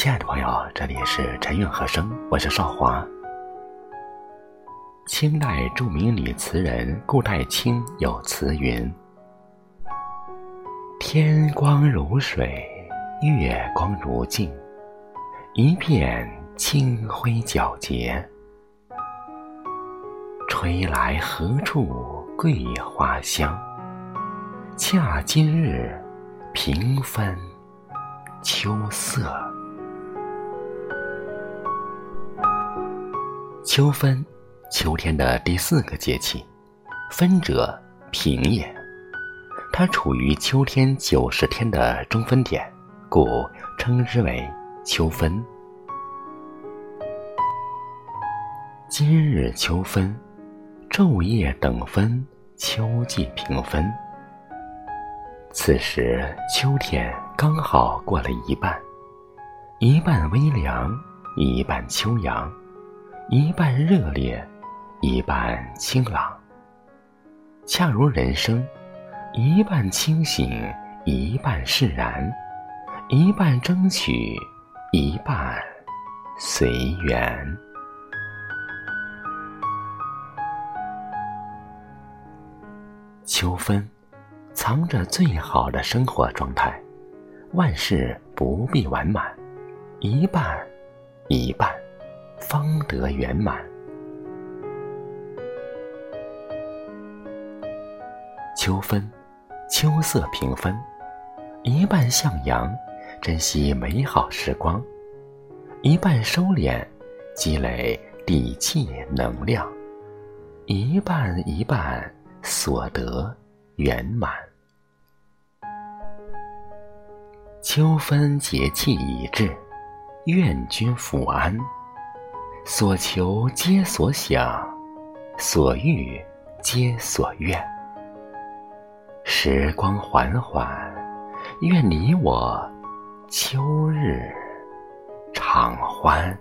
亲爱的朋友，这里是陈韵和声，我是少华。清代著名女词人顾代清有词云：“天光如水，月光如镜，一片清辉皎洁。吹来何处桂花香？恰今日平分秋色。”秋分，秋天的第四个节气，分者平也。它处于秋天九十天的中分点，故称之为秋分。今日秋分，昼夜等分，秋季平分。此时秋天刚好过了一半，一半微凉，一半秋阳。一半热烈，一半清朗，恰如人生，一半清醒，一半释然，一半争取，一半随缘。秋分，藏着最好的生活状态，万事不必完满，一半，一半。方得圆满。秋分，秋色平分，一半向阳，珍惜美好时光；一半收敛，积累底气能量；一半一半，所得圆满。秋分节气已至，愿君福安。所求皆所想，所欲皆所愿。时光缓缓，愿你我秋日常欢。